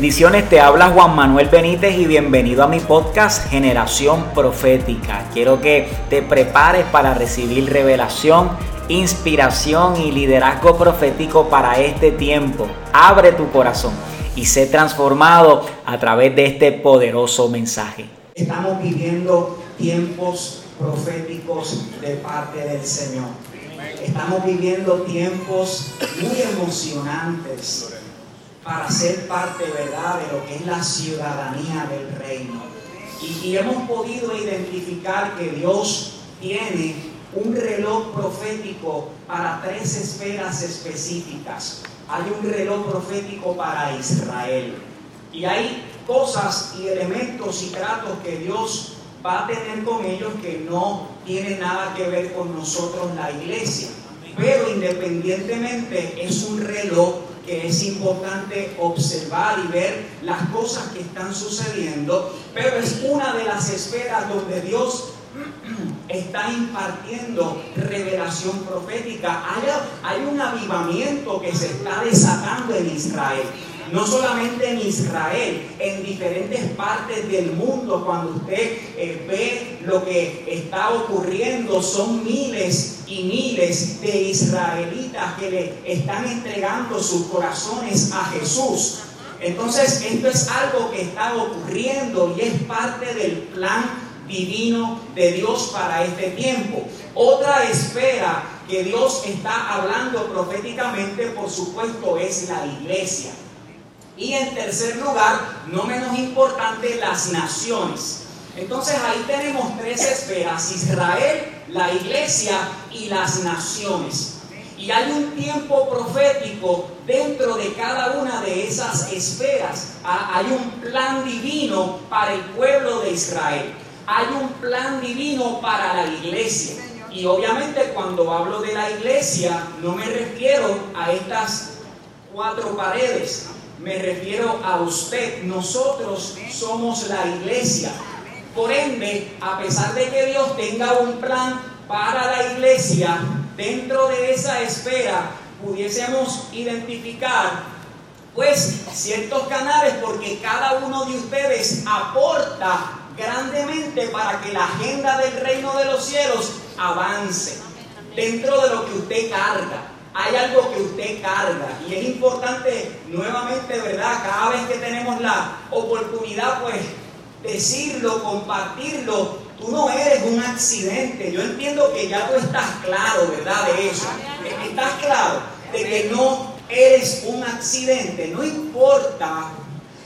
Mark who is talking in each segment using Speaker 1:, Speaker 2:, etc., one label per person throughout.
Speaker 1: Bendiciones, te habla Juan Manuel Benítez y bienvenido a mi podcast Generación Profética. Quiero que te prepares para recibir revelación, inspiración y liderazgo profético para este tiempo. Abre tu corazón y sé transformado a través de este poderoso mensaje.
Speaker 2: Estamos viviendo tiempos proféticos de parte del Señor. Estamos viviendo tiempos muy emocionantes para ser parte, ¿verdad?, de lo que es la ciudadanía del reino. Y, y hemos podido identificar que Dios tiene un reloj profético para tres esferas específicas. Hay un reloj profético para Israel. Y hay cosas y elementos y tratos que Dios va a tener con ellos que no tienen nada que ver con nosotros la iglesia. Pero independientemente es un reloj que es importante observar y ver las cosas que están sucediendo, pero es una de las esferas donde Dios está impartiendo revelación profética. Hay, un avivamiento que se está desatando en Israel no solamente en Israel, en diferentes partes del mundo, cuando usted eh, ve lo que está ocurriendo, son miles y miles de israelitas que le están entregando sus corazones a Jesús. Entonces, esto es algo que está ocurriendo y es parte del plan divino de Dios para este tiempo. Otra esfera que Dios está hablando proféticamente, por supuesto, es la iglesia. Y en tercer lugar, no menos importante, las naciones. Entonces ahí tenemos tres esferas, Israel, la iglesia y las naciones. Y hay un tiempo profético dentro de cada una de esas esferas. Hay un plan divino para el pueblo de Israel. Hay un plan divino para la iglesia. Y obviamente cuando hablo de la iglesia no me refiero a estas cuatro paredes me refiero a usted. Nosotros somos la iglesia. Por ende, a pesar de que Dios tenga un plan para la iglesia, dentro de esa esfera pudiésemos identificar pues ciertos canales porque cada uno de ustedes aporta grandemente para que la agenda del reino de los cielos avance dentro de lo que usted carga hay algo que usted carga y es importante nuevamente, ¿verdad? Cada vez que tenemos la oportunidad, pues decirlo, compartirlo. Tú no eres un accidente. Yo entiendo que ya tú estás claro, ¿verdad? De eso. Estás claro de que no eres un accidente. No importa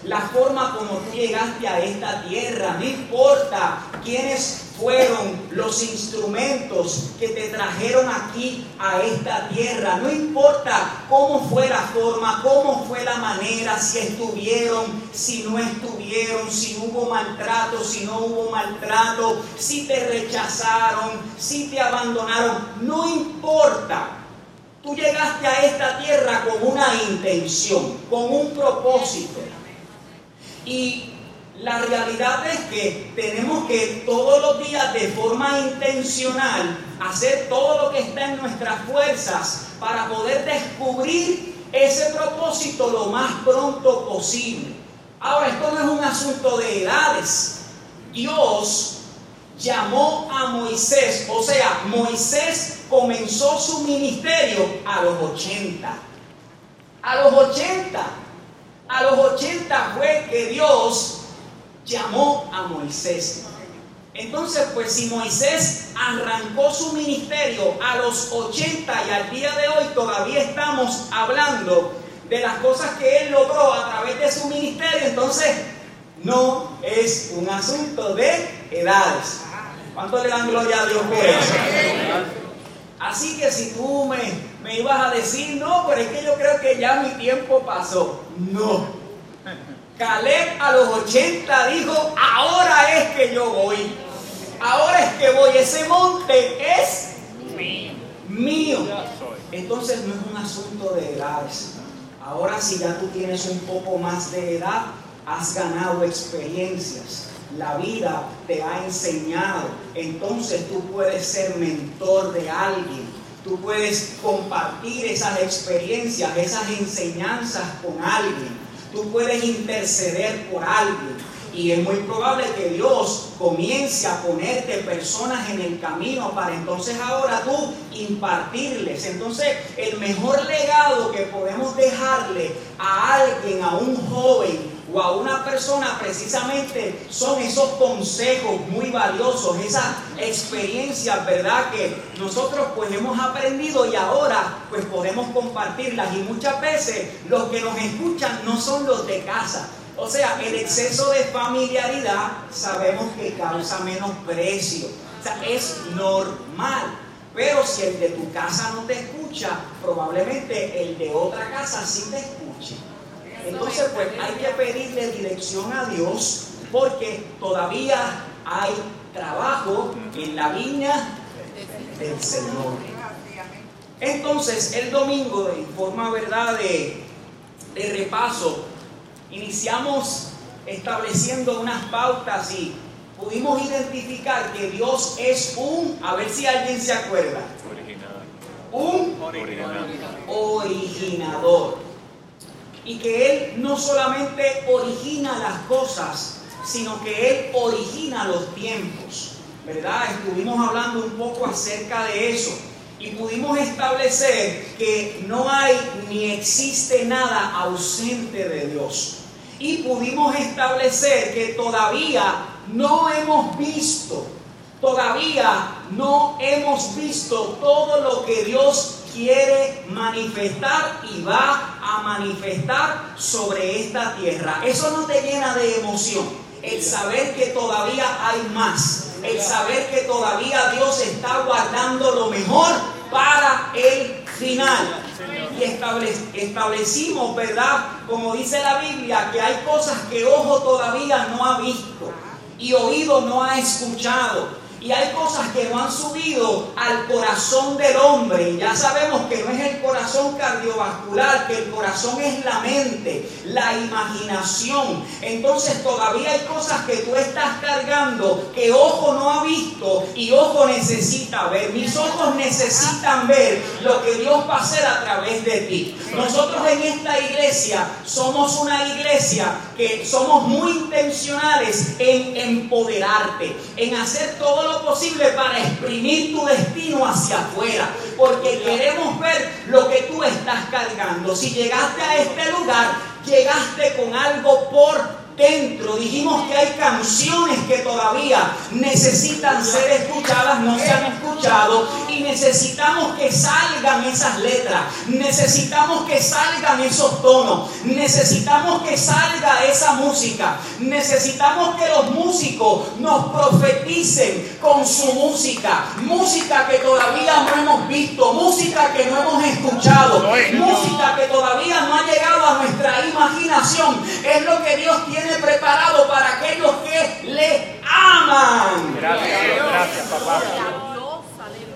Speaker 2: la forma como tú llegaste a esta tierra, no importa quiénes fueron los instrumentos que te trajeron aquí a esta tierra, no importa cómo fue la forma, cómo fue la manera, si estuvieron, si no estuvieron, si hubo maltrato, si no hubo maltrato, si te rechazaron, si te abandonaron, no importa. Tú llegaste a esta tierra con una intención, con un propósito. Y la realidad es que tenemos que todos los días de forma intencional hacer todo lo que está en nuestras fuerzas para poder descubrir ese propósito lo más pronto posible. Ahora, esto no es un asunto de edades. Dios llamó a Moisés, o sea, Moisés comenzó su ministerio a los 80. A los 80 a los 80 fue que Dios llamó a Moisés. Entonces, pues si Moisés arrancó su ministerio a los 80 y al día de hoy todavía estamos hablando de las cosas que él logró a través de su ministerio, entonces no es un asunto de edades. ¿Cuánto le dan gloria a Dios por eso? Así que si tú me, me ibas a decir, no, pero es que yo creo que ya mi tiempo pasó. No. Caleb a los 80 dijo, ahora es que yo voy. Ahora es que voy. Ese monte es mío. Entonces no es un asunto de edades. Ahora si ya tú tienes un poco más de edad, has ganado experiencias la vida te ha enseñado. Entonces tú puedes ser mentor de alguien. Tú puedes compartir esas experiencias, esas enseñanzas con alguien. tú puedes interceder por alguien. Y es muy probable que Dios comience a ponerte personas en el camino para entonces ahora tú impartirles. Entonces el mejor legado que podemos dejarle a alguien, a un joven, o a una persona precisamente son esos consejos muy valiosos, esas experiencias, ¿verdad? Que nosotros pues hemos aprendido y ahora pues podemos compartirlas y muchas veces los que nos escuchan no son los de casa. O sea, el exceso de familiaridad sabemos que causa menos precio. O sea, es normal. Pero si el de tu casa no te escucha, probablemente el de otra casa sí te escuche. Entonces, pues hay que pedirle dirección a Dios porque todavía hay trabajo en la viña del Señor. Entonces, el domingo, en forma verdad de, de repaso, iniciamos estableciendo unas pautas y pudimos identificar que Dios es un, a ver si alguien se acuerda, un originador y que Él no solamente origina las cosas, sino que Él origina los tiempos. ¿Verdad? Estuvimos hablando un poco acerca de eso y pudimos establecer que no hay ni existe nada ausente de Dios. Y pudimos establecer que todavía no hemos visto, todavía no hemos visto todo lo que Dios quiere manifestar y va a manifestar sobre esta tierra. Eso no te llena de emoción. El saber que todavía hay más. El saber que todavía Dios está guardando lo mejor para el final. Y establecimos, ¿verdad? Como dice la Biblia, que hay cosas que ojo todavía no ha visto y oído no ha escuchado y hay cosas que no han subido al corazón del hombre. Ya sabemos que no es el corazón cardiovascular, que el corazón es la mente, la imaginación. Entonces todavía hay cosas que tú estás cargando que ojo no ha visto y ojo necesita ver. Mis ojos necesitan ver lo que Dios va a hacer a través de ti. Nosotros en esta iglesia somos una iglesia que somos muy intencionales en empoderarte, en hacer todo lo posible para exprimir tu destino hacia afuera, porque queremos ver lo que tú estás cargando. Si llegaste a este lugar, llegaste con algo por dentro. Dijimos que hay canciones que todavía necesitan ser escuchadas, no se han escuchado y necesitamos que salgan esas letras, necesitamos que salgan esos tonos, necesitamos que salga esa música, necesitamos que los músicos nos profeticen con su música, música que todavía no hemos visto, música que no hemos escuchado, música que todavía no ha llegado a nuestra imaginación. Es lo que Dios tiene preparado para aquellos que le aman.
Speaker 3: Gracias, gracias, papá.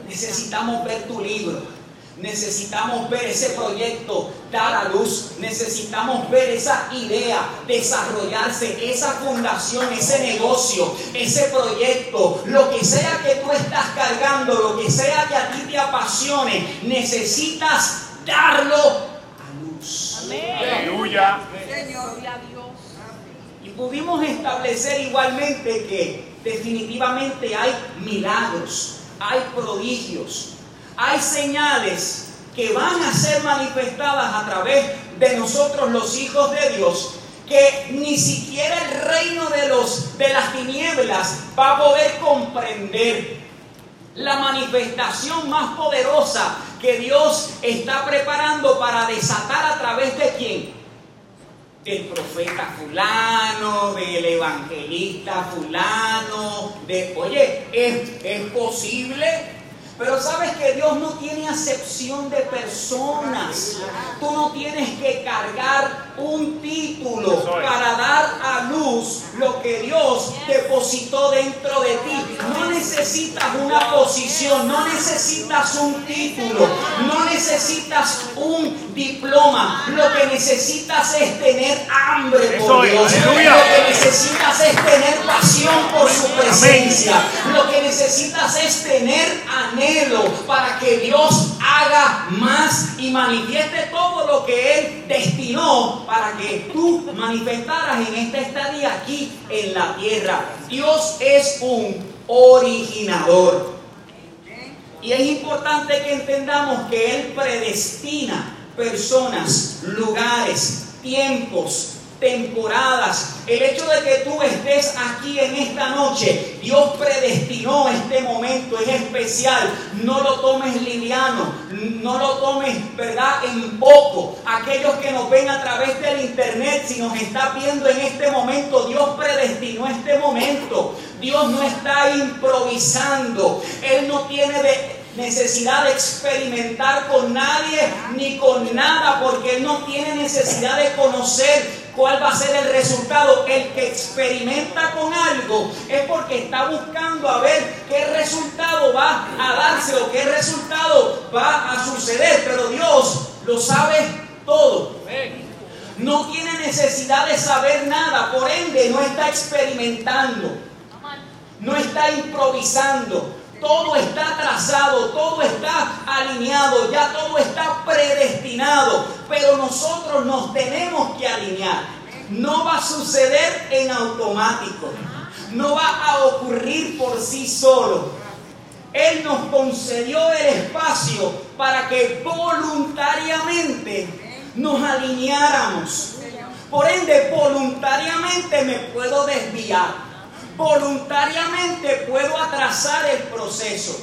Speaker 2: Necesitamos ver tu libro. Necesitamos ver ese proyecto dar a luz. Necesitamos ver esa idea desarrollarse, esa fundación, ese negocio, ese proyecto, lo que sea que tú estás cargando, lo que sea que a ti te apasione, necesitas darlo a luz.
Speaker 3: Aleluya.
Speaker 2: Pudimos establecer igualmente que definitivamente hay milagros, hay prodigios, hay señales que van a ser manifestadas a través de nosotros los hijos de Dios que ni siquiera el reino de los de las tinieblas va a poder comprender la manifestación más poderosa que Dios está preparando para desatar a través de quién? Del profeta fulano, del evangelista fulano, de, oye, ¿es, es posible pero sabes que Dios no tiene acepción de personas. Tú no tienes que cargar un título para dar a luz lo que Dios depositó dentro de ti. No necesitas una posición, no necesitas un título, no necesitas un diploma. Lo que necesitas es tener hambre por Dios. Lo que necesitas es tener pasión por su presencia. Lo que necesitas es tener anhelo para que Dios haga más y manifieste todo lo que Él destinó para que tú manifestaras en esta estadía aquí en la tierra. Dios es un originador. Y es importante que entendamos que Él predestina personas, lugares, tiempos, temporadas. El hecho de que tú estés aquí en esta noche, Dios predestinó este momento, es especial. No lo tomes liviano, no lo tomes, ¿verdad?, en poco. Aquellos que nos ven a través del internet, si nos está viendo en este momento, Dios predestinó este momento. Dios no está improvisando. Él no tiene necesidad de experimentar con nadie ni con nada, porque Él no tiene necesidad de conocer ¿Cuál va a ser el resultado? El que experimenta con algo es porque está buscando a ver qué resultado va a darse o qué resultado va a suceder. Pero Dios lo sabe todo. No tiene necesidad de saber nada, por ende no está experimentando, no está improvisando. Todo está trazado, todo está alineado, ya todo está predestinado, pero nosotros nos tenemos que alinear. No va a suceder en automático, no va a ocurrir por sí solo. Él nos concedió el espacio para que voluntariamente nos alineáramos. Por ende, voluntariamente me puedo desviar voluntariamente puedo atrasar el proceso.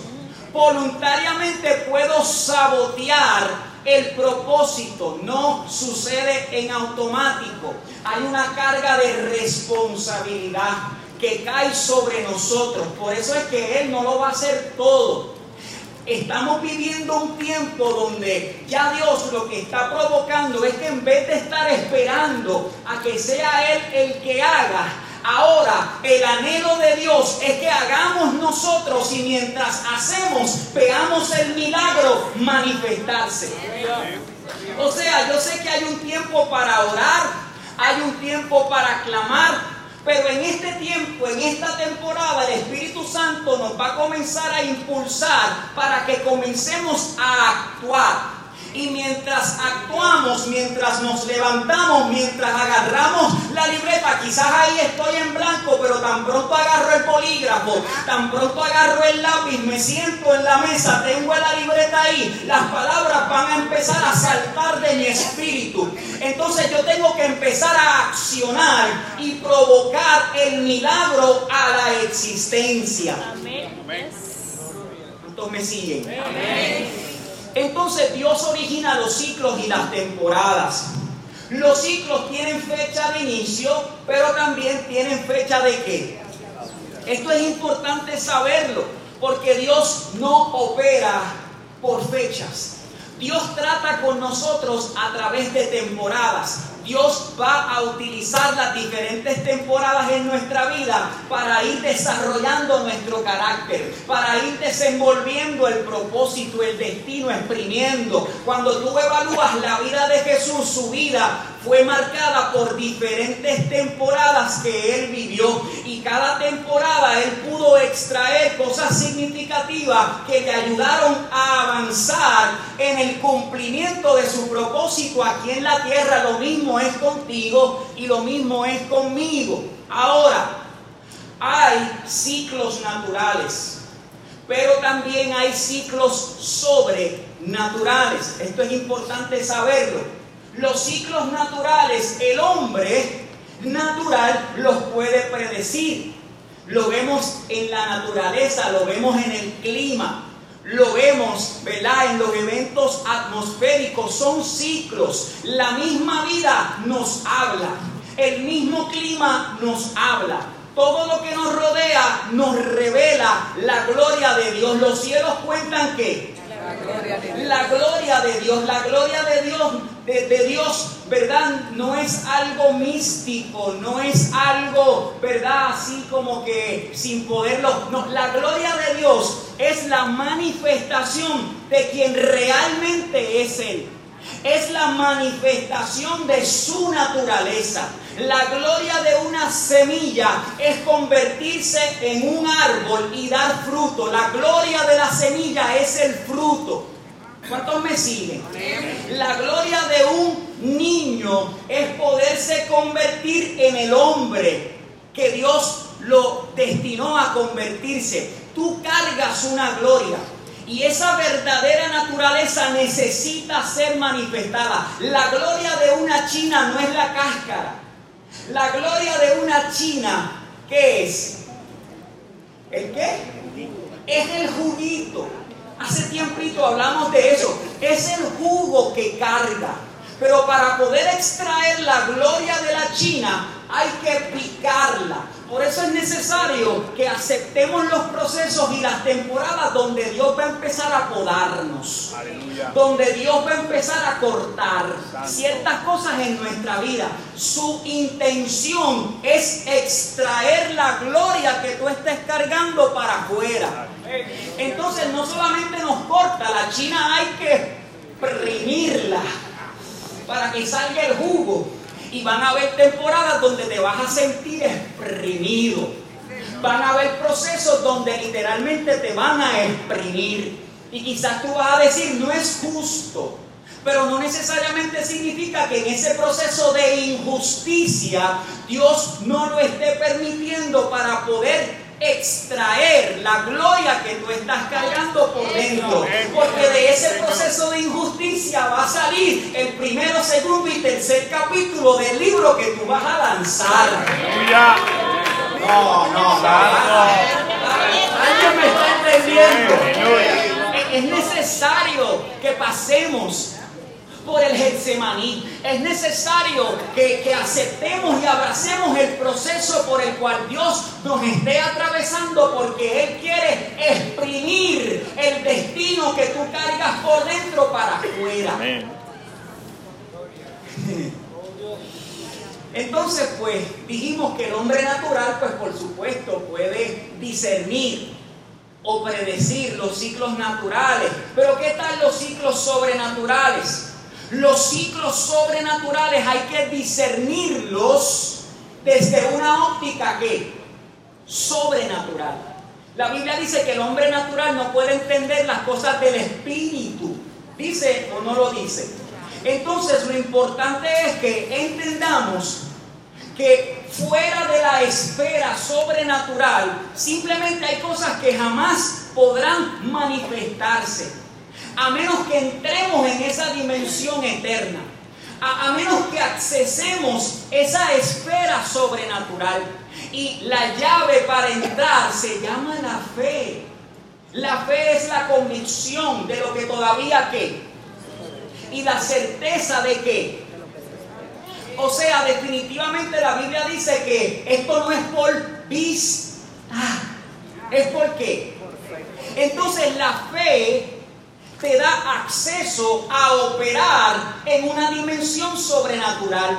Speaker 2: Voluntariamente puedo sabotear el propósito. No sucede en automático. Hay una carga de responsabilidad que cae sobre nosotros. Por eso es que Él no lo va a hacer todo. Estamos viviendo un tiempo donde ya Dios lo que está provocando es que en vez de estar esperando a que sea Él el que haga, Ahora, el anhelo de Dios es que hagamos nosotros y mientras hacemos, veamos el milagro manifestarse. O sea, yo sé que hay un tiempo para orar, hay un tiempo para clamar, pero en este tiempo, en esta temporada, el Espíritu Santo nos va a comenzar a impulsar para que comencemos a actuar. Y mientras actuamos, mientras nos levantamos, mientras agarramos la libreta, quizás ahí estoy en blanco, pero tan pronto agarro el polígrafo, tan pronto agarro el lápiz, me siento en la mesa, tengo la libreta ahí, las palabras van a empezar a saltar de mi espíritu. Entonces yo tengo que empezar a accionar y provocar el milagro a la existencia. Amén. ¿Cuántos me siguen? Amén. Entonces Dios origina los ciclos y las temporadas. Los ciclos tienen fecha de inicio, pero también tienen fecha de qué. Esto es importante saberlo, porque Dios no opera por fechas. Dios trata con nosotros a través de temporadas. Dios va a utilizar las diferentes temporadas en nuestra vida para ir desarrollando nuestro carácter, para ir desenvolviendo el propósito, el destino, exprimiendo. Cuando tú evalúas la vida de Jesús, su vida fue marcada por diferentes temporadas que él vivió y cada temporada él pudo extraer cosas significativas que le ayudaron a avanzar en el cumplimiento de su propósito aquí en la tierra. Lo mismo es contigo y lo mismo es conmigo. Ahora, hay ciclos naturales, pero también hay ciclos sobrenaturales. Esto es importante saberlo. Los ciclos naturales, el hombre natural los puede predecir. Lo vemos en la naturaleza, lo vemos en el clima, lo vemos, ¿verdad? En los eventos atmosféricos, son ciclos. La misma vida nos habla, el mismo clima nos habla. Todo lo que nos rodea nos revela la gloria de Dios. Los cielos cuentan que la gloria de Dios, la gloria de Dios, de, Dios, ¿verdad? No es algo místico, no es algo, ¿verdad? Así como que sin poderlo. No, la gloria de Dios es la manifestación de quien realmente es Él. Es la manifestación de su naturaleza. La gloria de una semilla es convertirse en un árbol y dar fruto. La gloria de la semilla es el fruto. ¿Cuántos me siguen? La gloria de un niño es poderse convertir en el hombre que Dios lo destinó a convertirse. Tú cargas una gloria. Y esa verdadera naturaleza necesita ser manifestada. La gloria de una china no es la cáscara. La gloria de una china, ¿qué es? ¿El qué? Es el juguito. Hace tiempito hablamos de eso. Es el jugo que carga. Pero para poder extraer la gloria de la china hay que picarla. Por eso es necesario que aceptemos los procesos y las temporadas donde Dios va a empezar a podarnos. Donde Dios va a empezar a cortar ciertas cosas en nuestra vida. Su intención es extraer la gloria que tú estés cargando para afuera. Entonces no solamente nos corta, la china hay que primirla para que salga el jugo. Y van a haber temporadas donde te vas a sentir exprimido. Van a haber procesos donde literalmente te van a exprimir. Y quizás tú vas a decir, no es justo. Pero no necesariamente significa que en ese proceso de injusticia Dios no lo esté permitiendo para poder extraer la gloria que tú estás cargando por dentro. Porque de ese proceso de injusticia va a salir el primero, segundo y tercer capítulo del libro que tú vas a lanzar. No, no, no. Alguien me está entendiendo. Es necesario que pasemos por el Getsemaní. Es necesario que, aceptemos y abracemos el proceso por el cual Dios nos esté atravesando porque Él quiere exprimir el destino que tú cargas por dentro para afuera. Entonces, pues dijimos que el hombre natural, pues por supuesto, puede discernir o predecir los ciclos naturales. Pero ¿qué tal los ciclos sobrenaturales? Los ciclos sobrenaturales hay que discernirlos desde una óptica que sobrenatural. La Biblia dice que el hombre natural no puede entender las cosas del espíritu. ¿Dice o no lo dice? Entonces lo importante es que entendamos que fuera de la esfera sobrenatural simplemente hay cosas que jamás podrán manifestarse a menos que entremos en esa dimensión eterna, a, menos que accesemos esa esfera sobrenatural. Y la llave para entrar se llama la fe. La fe es la convicción de lo que todavía qué. Y la certeza de que. O sea, definitivamente la Biblia dice que esto no es por vista, es por qué. Entonces la fe te da acceso a operar en una dimensión sobrenatural.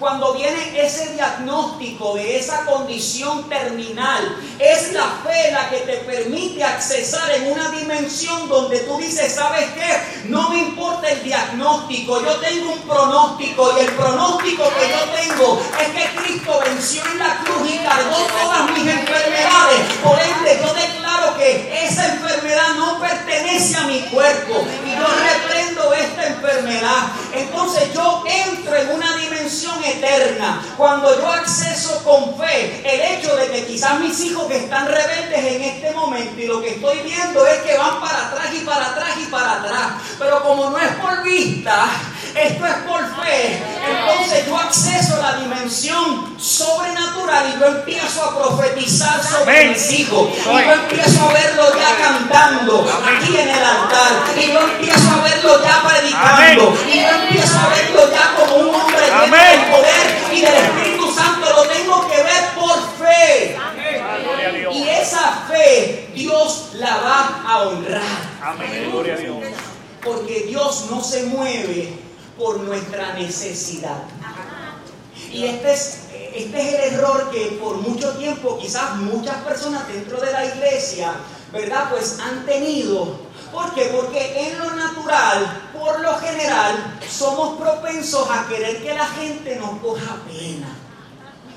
Speaker 2: Cuando viene ese diagnóstico de esa condición terminal, es la fe la que te permite accesar en una dimensión donde tú dices, ¿sabes qué? No me importa el diagnóstico, yo tengo un pronóstico y el pronóstico que yo tengo es que Cristo venció en la cruz y cargó todas mis enfermedades. Por ende, yo declaro que esa enfermedad no pertenece a mi cuerpo y yo reprendo esta enfermedad. Entonces yo entro en una dimensión eterna. Cuando yo acceso con fe el hecho de que quizás mis hijos que están rebeldes en este momento y lo que estoy viendo es que van para atrás y para atrás y para atrás. Pero como no es por vista, esto es por fe. Entonces yo acceso a la dimensión sobrenatural y yo empiezo a profetizar sobre mis hijos. Y yo empiezo a verlo ya cantando aquí en el altar. Y yo empiezo a verlo ya predicando. Y yo empiezo a verlo ya como un hombre lleno del poder y del Espíritu Santo. Lo tengo que ver por fe. Y esa fe Dios la va a honrar. Amén. Gloria a Dios. Porque Dios no se mueve por nuestra necesidad. Y este es, este es el error que por mucho tiempo quizás muchas personas dentro de la iglesia, ¿verdad? Pues han tenido. ¿Por qué? Porque en lo natural, por lo general, somos propensos a querer que la gente nos coja pena.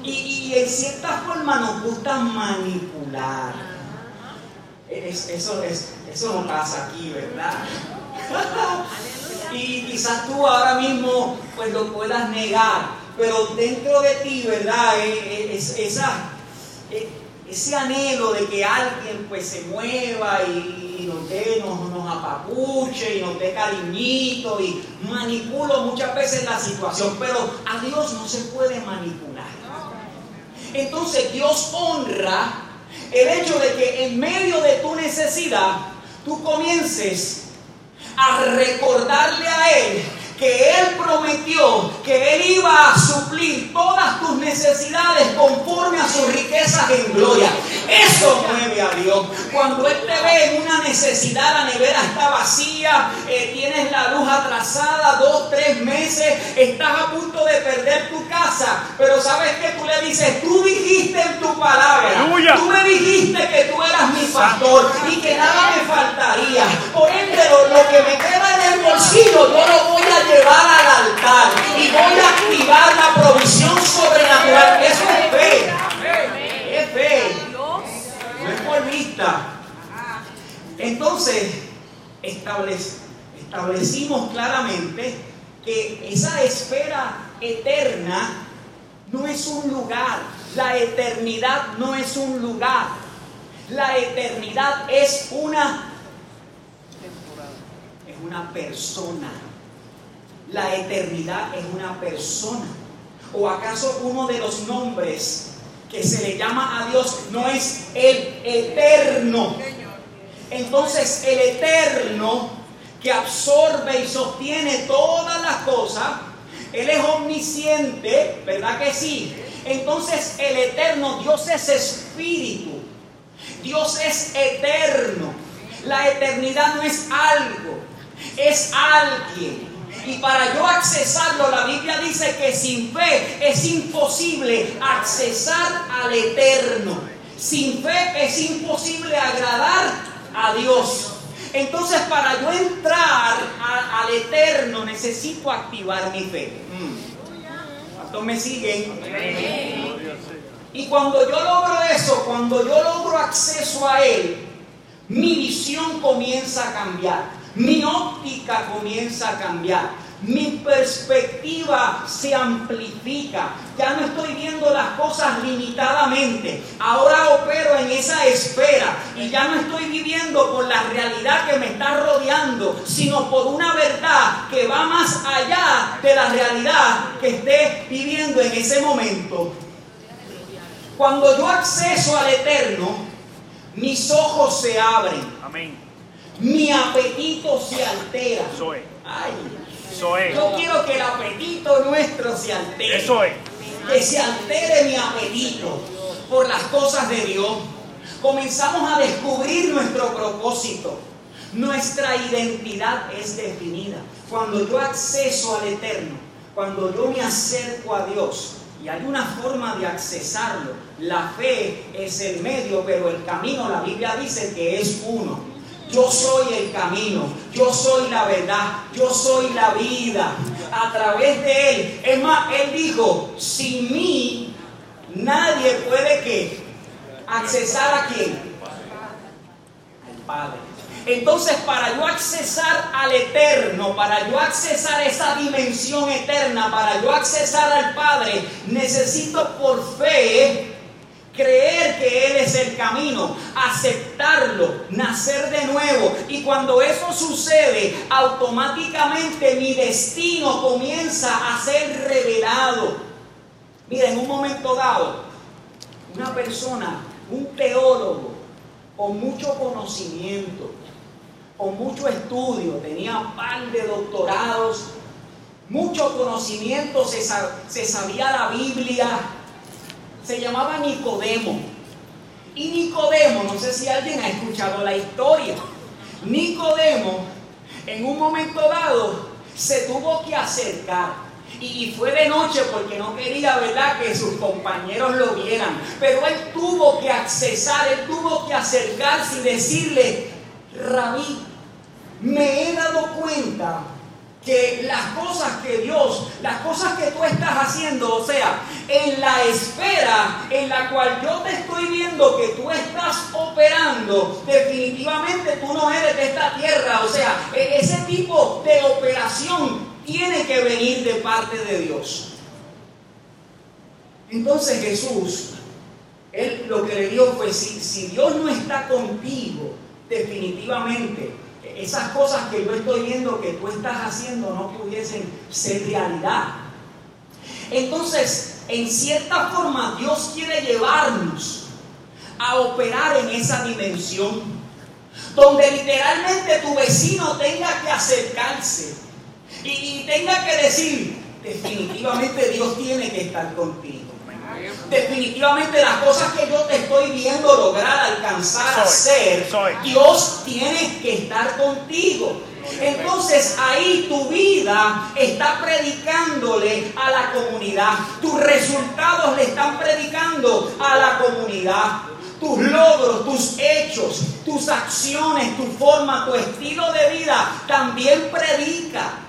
Speaker 2: Y, y en cierta forma nos gusta manipular. eso, es, eso no pasa aquí, ¿verdad? quizás tú ahora mismo pues lo puedas negar, pero dentro de ti, ¿verdad? Eh, eh, es, esa, eh, ese anhelo de que alguien pues se mueva y, nos dé, nos, nos apapuche y nos dé cariñito y manipulo muchas veces la situación, pero a Dios no se puede manipular. Entonces Dios honra el hecho de que en medio de tu necesidad tú comiences a recordarle a Él que Él prometió que Él iba a suplir todas tus necesidades conforme a sus riquezas en gloria. Eso mueve a Dios. Cuando Él te ve en una necesidad, la nevera está vacía, eh, tienes la luz atrasada, dos, tres meses, estás a punto de perder tu casa, pero sabes que tú le dices, tú dijiste en tu palabra, tú me dijiste que tú eras mi pastor y que nada me faltaría. Por ende, lo, que me queda en el bolsillo, yo lo voy a llevar al altar y voy a activar la provisión sobrenatural. Eso es fe. Es fe. No es por vista. Entonces, establecimos claramente que esa esfera eterna no es un lugar. La eternidad no es un lugar. La eternidad es una es una persona. La eternidad es una persona. ¿O acaso uno de los nombres que se le llama a Dios no es el eterno? Entonces el eterno que absorbe y sostiene todas las cosas, Él es omnisciente, ¿verdad que sí? Entonces el eterno, Dios es espíritu, Dios es eterno. La eternidad no es algo, es alguien. Y para yo accesarlo, la Biblia dice que sin fe es imposible accesar al eterno. Sin fe es imposible agradar a Dios. Entonces, para yo entrar al eterno, necesito activar mi fe. Mm. me siguen? Y cuando yo logro eso, cuando yo logro acceso a Él, mi visión comienza a cambiar mi óptica comienza a cambiar, mi perspectiva se amplifica, ya no estoy viendo las cosas limitadamente, ahora opero en esa esfera y ya no estoy viviendo por la realidad que me está rodeando, sino por una verdad que va más allá de la realidad que esté viviendo en ese momento. Cuando yo acceso al eterno, mis ojos se abren. Amén mi apetito se altera.
Speaker 3: Eso es.
Speaker 2: Ay, Eso es. Yo quiero que el apetito nuestro se altere.
Speaker 3: Eso es.
Speaker 2: Que se altere mi apetito por las cosas de Dios. Comenzamos a descubrir nuestro propósito. Nuestra identidad es definida. Cuando yo acceso al Eterno, cuando yo me acerco a Dios, y hay una forma de accesarlo. La fe es el medio, pero el camino, la Biblia dice que es uno. Yo soy el camino, yo soy la verdad, yo soy la vida. A través de Él. Es más, Él dijo, sin mí nadie puede que accesar a quién? Al Padre. Entonces, para yo accesar al eterno, para yo accesar esa dimensión eterna, para yo accesar al Padre, necesito por fe creer que Él es el camino, aceptarlo, nacer de nuevo. Y cuando eso sucede, automáticamente mi destino comienza a ser revelado. Mira, en un momento dado, una persona, un teólogo, con mucho conocimiento, con mucho estudio, tenía un par de doctorados, mucho conocimiento, se, se sabía la Biblia, se llamaba Nicodemo. Y Nicodemo, no sé si alguien ha escuchado la historia, Nicodemo en un momento dado se tuvo que acercar. Y fue de noche porque no quería, ¿verdad?, que sus compañeros lo vieran. Pero él tuvo que accesar, él tuvo que acercarse y decirle, Rabí, me he dado cuenta que las cosas que Dios, las cosas que tú estás haciendo, o sea, en la esfera en la cual yo te estoy viendo que tú estás operando, definitivamente tú no eres de esta tierra, o sea, e-, ese tipo de operación tiene que venir de parte de Dios. Entonces Jesús, él lo que le dijo fue, si, si Dios no está contigo, definitivamente esas cosas que yo estoy viendo que tú estás haciendo no pudiesen ser realidad. Entonces, en cierta forma, Dios quiere llevarnos a operar en esa dimensión, donde literalmente tu vecino tenga que acercarse y, y tenga que decir, definitivamente Dios tiene que estar contigo. Definitivamente las cosas que yo te estoy viendo lograr alcanzar a hacer, Dios tiene que estar contigo. Entonces ahí tu vida está predicándole a la comunidad. Tus resultados le están predicando a la comunidad. Tus logros, tus hechos, tus acciones, tu forma, tu estilo de vida también predica.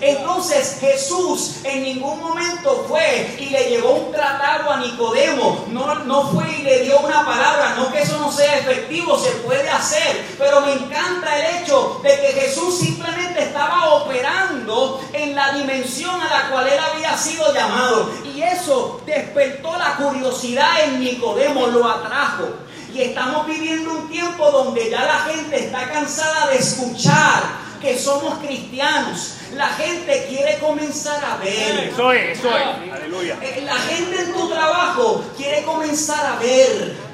Speaker 2: Entonces Jesús en ningún momento fue y le llevó un tratado a Nicodemo. No, no fue y le dio una palabra. No que eso no sea efectivo, se puede hacer. Pero me encanta el hecho de que Jesús simplemente estaba operando en la dimensión a la cual él había sido llamado. Y eso despertó la curiosidad en Nicodemo, lo atrajo. Y estamos viviendo un tiempo donde ya la gente está cansada de escuchar que somos cristianos. La gente quiere comenzar a ver.
Speaker 3: Eso es, eso es. Aleluya.
Speaker 2: Eh, la gente en tu trabajo quiere comenzar a ver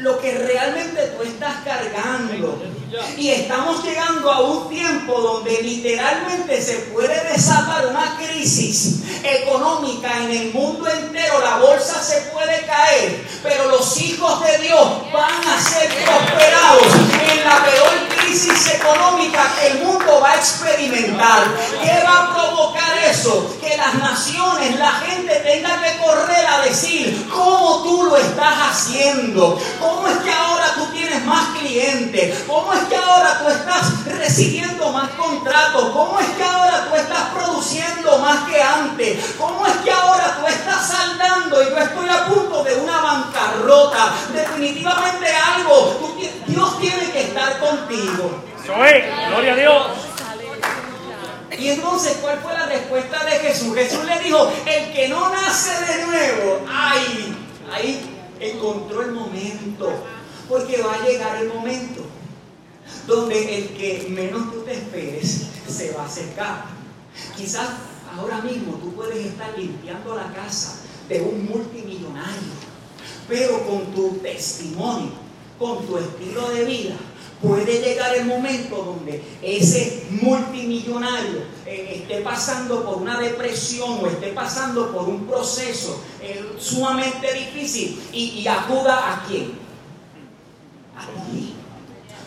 Speaker 2: lo que realmente tú estás cargando. Y estamos llegando a un tiempo donde literalmente se puede desatar una crisis económica en el mundo entero. La bolsa se puede caer, pero los hijos de Dios van a ser prosperados en la peor crisis económica que el mundo va a experimentar. ¿Qué va a provocar eso? Que las naciones, la gente tenga que correr a decir cómo tú lo estás haciendo. ¿Cómo es que ahora tú tienes más clientes? ¿Cómo es que ahora tú estás recibiendo más contratos? ¿Cómo es que ahora tú estás produciendo más que antes? ¿Cómo es que ahora tú estás saldando y yo estoy a punto de una bancarrota? Definitivamente algo, Dios tiene contigo.
Speaker 3: Es, gloria a Dios.
Speaker 2: Y entonces, ¿cuál fue la respuesta de Jesús? Jesús le dijo, el que no nace de nuevo, ay, ahí encontró el momento, porque va a llegar el momento donde el que menos tú te esperes se va a acercar. Quizás ahora mismo tú puedes estar limpiando la casa de un multimillonario, pero con tu testimonio, con tu estilo de vida, puede llegar el momento donde ese multimillonario eh, esté pasando por una depresión o esté pasando por un proceso eh, sumamente difícil y, acuda a quién? A ti.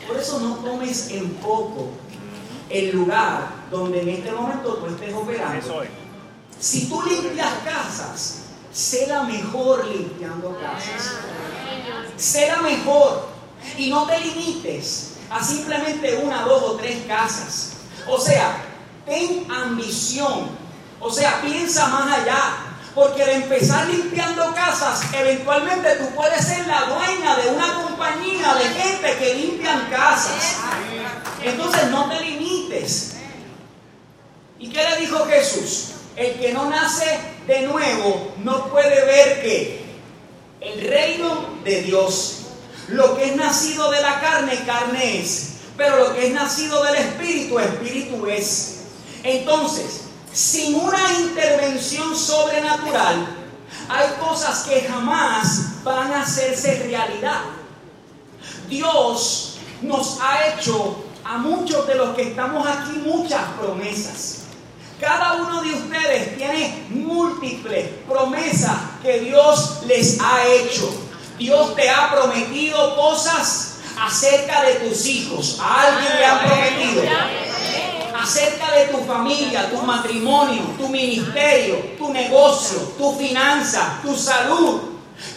Speaker 2: Por eso no tomes en poco el lugar donde en este momento tú estés operando. Si tú limpias casas, sé la mejor limpiando casas. Sé la mejor. Y no te limites a simplemente una, dos o tres casas. O sea, ten ambición. O sea, piensa más allá. Porque de empezar limpiando casas, eventualmente tú puedes ser la dueña de una compañía de gente que limpian casas. Entonces no te limites. ¿Y qué le dijo Jesús? El que no nace de nuevo no puede ver que el reino de Dios lo que es nacido de la carne, carne es. Pero lo que es nacido del espíritu, espíritu es. Entonces, sin una intervención sobrenatural, hay cosas que jamás van a hacerse realidad. Dios nos ha hecho a muchos de los que estamos aquí muchas promesas. Cada uno de ustedes tiene múltiples promesas que Dios les ha hecho. Dios te ha prometido cosas acerca de tus hijos. A alguien le ha prometido. Acerca de tu familia, tu matrimonio, tu ministerio, tu negocio, tu finanza, tu salud.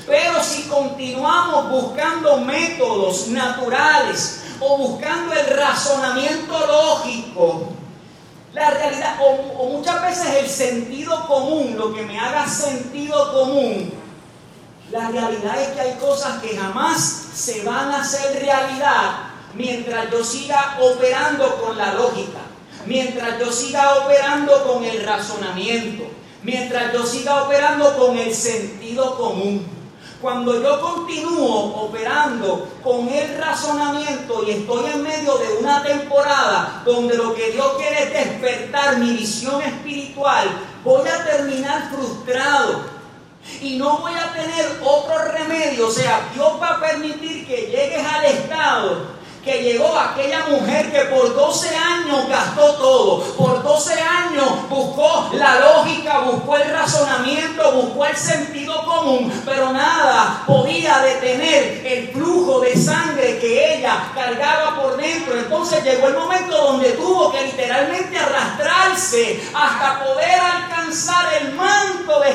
Speaker 2: Pero si continuamos buscando métodos naturales o buscando el razonamiento lógico, la realidad, o, o, muchas veces el sentido común, lo que me haga sentido común, la realidad es que hay cosas que jamás se van a hacer realidad mientras yo siga operando con la lógica. mientras yo siga operando con el razonamiento, mientras yo siga operando con el sentido común, cuando yo continúo operando con el razonamiento y estoy en medio de una temporada donde lo que Dios quiere es despertar mi visión espiritual, voy a terminar frustrado. Y no voy a tener otro remedio. O sea, Dios va a permitir que llegues al estado que llegó aquella mujer que por 12 años gastó todo, por 12 años buscó la lógica, buscó el razonamiento, buscó el sentido común, pero nada podía detener el flujo de sangre que ella cargaba por dentro. Entonces llegó el momento donde tuvo que literalmente arrastrarse hasta poder alcanzar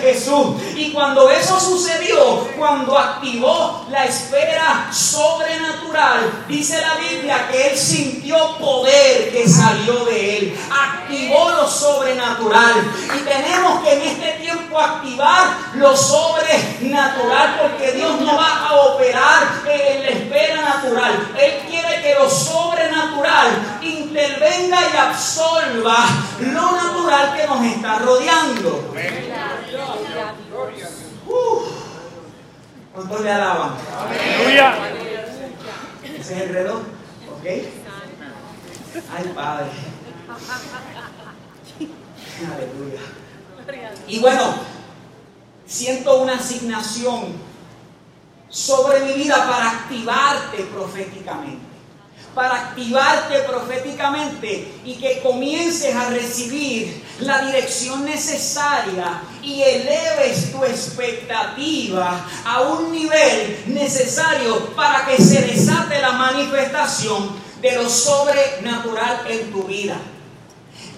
Speaker 2: Jesús. Y cuando eso sucedió, cuando activó la esfera sobrenatural, dice la Biblia que él sintió poder que salió de él, activó lo sobrenatural. Y tenemos que en este tiempo activar lo sobrenatural porque Dios no va a operar en la espera natural. Él quiere que lo sobrenatural intervenga y absorba lo natural que nos está rodeando. ¿Cuántos le alaban?
Speaker 3: Aleluya.
Speaker 2: Ese es el reloj. ¿Ok? Ay, Padre. Aleluya. Y bueno, siento una asignación sobre mi vida para activarte proféticamente. Para activarte proféticamente y que comiences a recibir la dirección necesaria y eleves tu expectativa a un nivel necesario para que se desate la manifestación de lo sobrenatural en tu vida.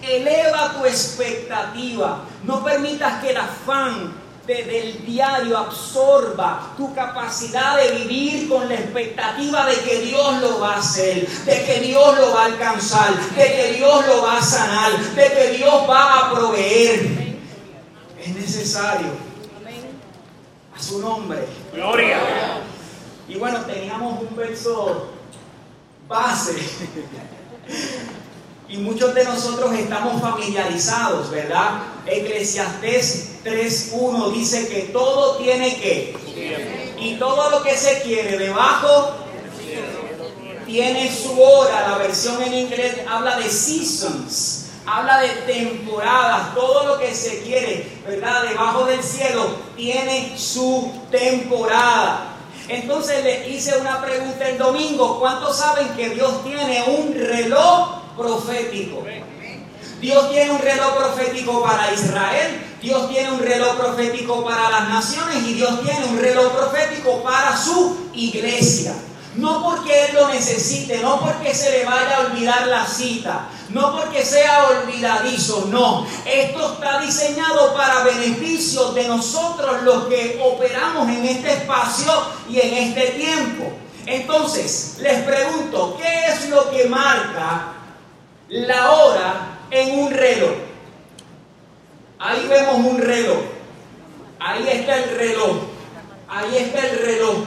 Speaker 2: Eleva tu expectativa. No permitas que el afán del diario absorba tu capacidad de vivir con la expectativa de que Dios lo va a hacer, de que Dios lo va a alcanzar, de que Dios lo va a sanar, de que Dios va a proveer. Es necesario. A su nombre.
Speaker 3: Gloria.
Speaker 2: Y bueno, teníamos un verso base. Y muchos de nosotros estamos familiarizados, ¿verdad? Eclesiastés 3.1 dice que todo tiene que. Y todo lo que se quiere debajo tiene su hora. La versión en inglés habla de seasons. Habla de temporadas, todo lo que se quiere, ¿verdad? Debajo del cielo tiene su temporada. Entonces le hice una pregunta el domingo. ¿Cuántos saben que Dios tiene un reloj profético? Dios tiene un reloj profético para Israel, Dios tiene un reloj profético para las naciones y Dios tiene un reloj profético para su iglesia. No porque Él lo necesite, no porque se le vaya a olvidar la cita, no porque sea olvidadizo, no. Esto está diseñado para beneficio de nosotros los que operamos en este espacio y en este tiempo. Entonces, les pregunto, ¿qué es lo que marca la hora en un reloj. Ahí vemos un reloj. Ahí está el reloj. Ahí está el reloj.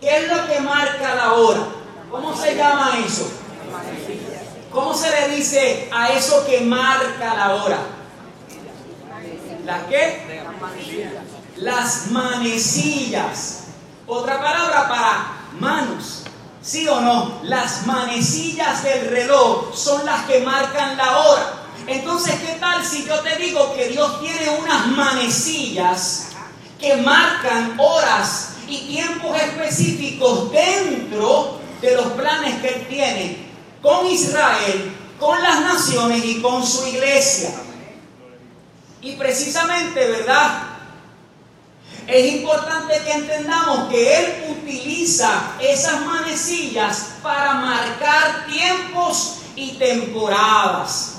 Speaker 2: ¿Qué es lo que marca la hora? ¿Cómo se llama eso? ¿Cómo se le dice a eso que marca la hora? ¿La qué? Las manecillas. Otra palabra para manos. ¿Sí o no? Las manecillas del reloj son las que marcan la hora. Entonces, ¿qué tal si yo te digo que Dios tiene unas manecillas que marcan horas y tiempos específicos dentro de los planes que Él tiene con Israel, con las naciones y con su iglesia? Y precisamente, ¿verdad? Es importante que entendamos que Él utiliza esas manecillas para marcar tiempos y temporadas.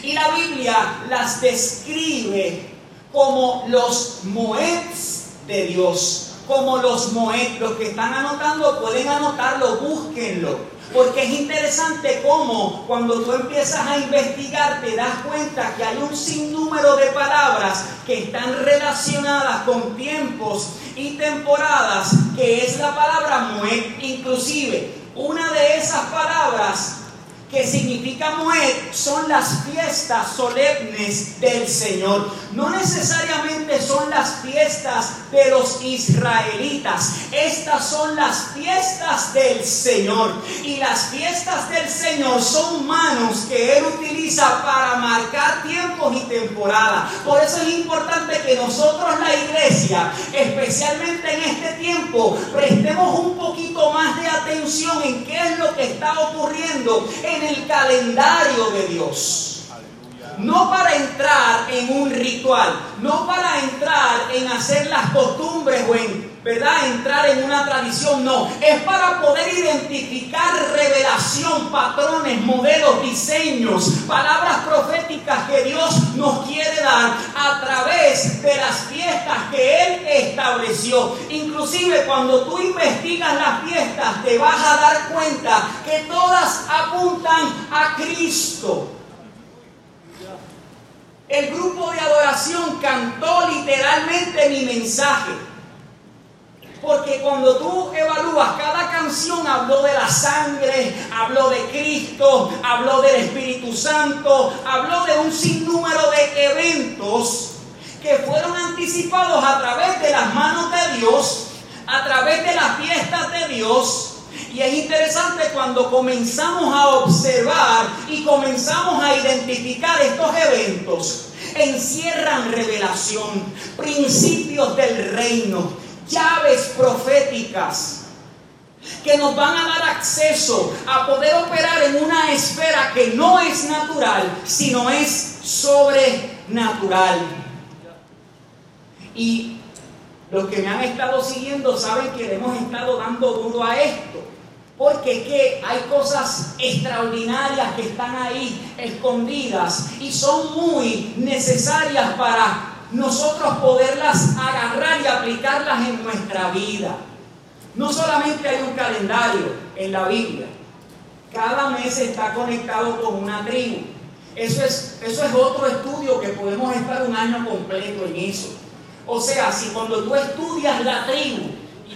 Speaker 2: Y la Biblia las describe como los moeds de Dios, como los moeds. Los que están anotando pueden anotarlo, búsquenlo. Porque es interesante cómo cuando tú empiezas a investigar te das cuenta que hay un sinnúmero de palabras que están relacionadas con tiempos y temporadas, que es la palabra muet. Inclusive, una de esas palabras que significa Moed, son las fiestas solemnes del Señor. No necesariamente son las fiestas de los israelitas. Estas son las fiestas del Señor. Y las fiestas del Señor son manos que Él utiliza para marcar tiempos y temporadas. Por eso es importante que nosotros, la iglesia, especialmente en este tiempo, prestemos un poquito más de atención en qué es lo que está ocurriendo en el calendario de Dios. No para entrar en un ritual, no para entrar en hacer las costumbres o en, ¿verdad? Entrar en una tradición, no. Es para poder identificar revelación, patrones, modelos, diseños, palabras proféticas que Dios nos quiere dar a través de las fiestas que Él estableció. Inclusive cuando tú investigas las fiestas te vas a dar cuenta que todas apuntan a Cristo. El grupo de adoración cantó literalmente mi mensaje. Porque cuando tú evalúas, cada canción habló de la sangre, habló de Cristo, habló del Espíritu Santo, habló de un sinnúmero de eventos que fueron anticipados a través de las manos de Dios, a través de las fiestas de Dios. Y es interesante cuando comenzamos a observar y comenzamos a identificar estos eventos. Encierran revelación, principios del reino, llaves proféticas que nos van a dar acceso a poder operar en una esfera que no es natural, sino es sobrenatural. Y los que me han estado siguiendo saben que hemos estado dando duro a esto. Porque que hay cosas extraordinarias que están ahí escondidas y son muy necesarias para nosotros poderlas agarrar y aplicarlas en nuestra vida. No solamente hay un calendario en la Biblia, cada mes está conectado con una tribu. Eso es, eso es otro estudio que podemos estar un año completo en eso. O sea, si cuando tú estudias la tribu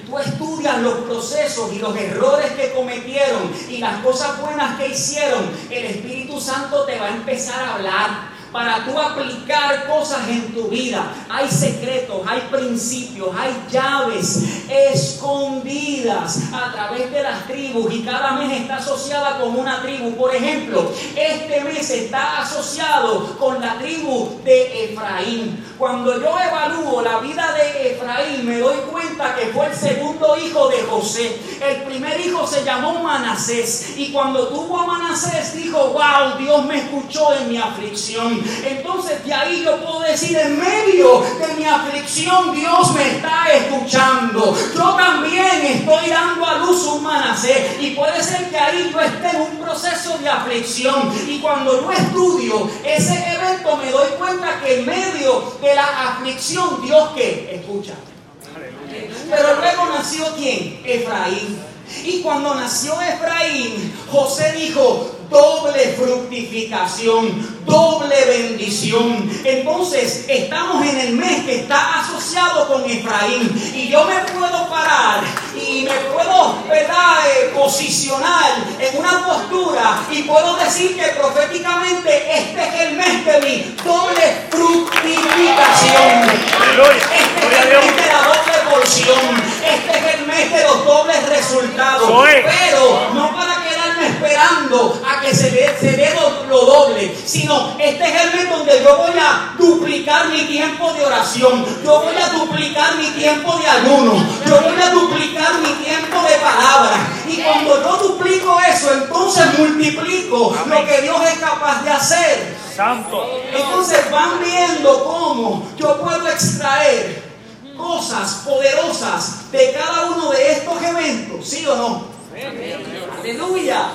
Speaker 2: tú estudias los procesos y los errores que cometieron y las cosas buenas que hicieron, el Espíritu Santo te va a empezar a hablar para tú aplicar cosas en tu vida. Hay secretos, hay principios, hay llaves escondidas a través de las tribus y cada mes está asociada con una tribu. Por ejemplo, este mes está asociado con la tribu de Efraín. Cuando yo evalúo la vida de Efraín, me doy cuenta que fue el segundo hijo de José. El primer hijo se llamó Manasés y cuando tuvo a Manasés dijo, wow, Dios me escuchó en mi aflicción. Entonces de ahí yo puedo decir, en medio de mi aflicción Dios me está escuchando. Yo también estoy dando a luz un Manasés y puede ser que ahí yo esté en un proceso de aflicción. Y cuando yo estudio ese evento me doy cuenta que en medio de la aflicción Dios que escucha. Pero luego nació quién? Efraín. Y cuando nació Efraín, José dijo, doble fructificación, doble bendición. Entonces estamos en el mes que está asociado con Efraín y yo me puedo parar y me puedo ¿verdad? Eh, posicionar en una postura y puedo decir que proféticamente este es el mes de mi doble fructificación. Este es el mes de la doble porción. Este es el mes de los dobles resultados. Pero no para quedarme esperando a que se dé, se dé lo, lo doble, sino este es el mes donde yo voy a duplicar mi tiempo de oración, yo voy a duplicar mi tiempo de ayuno, yo voy a duplicar mi tiempo de palabra. Y cuando yo duplico eso, entonces multiplico lo que Dios es capaz de hacer.
Speaker 3: Santo.
Speaker 2: Entonces van viendo cómo yo puedo extraer cosas poderosas de cada uno de estos eventos, ¿sí o no? Aleluya.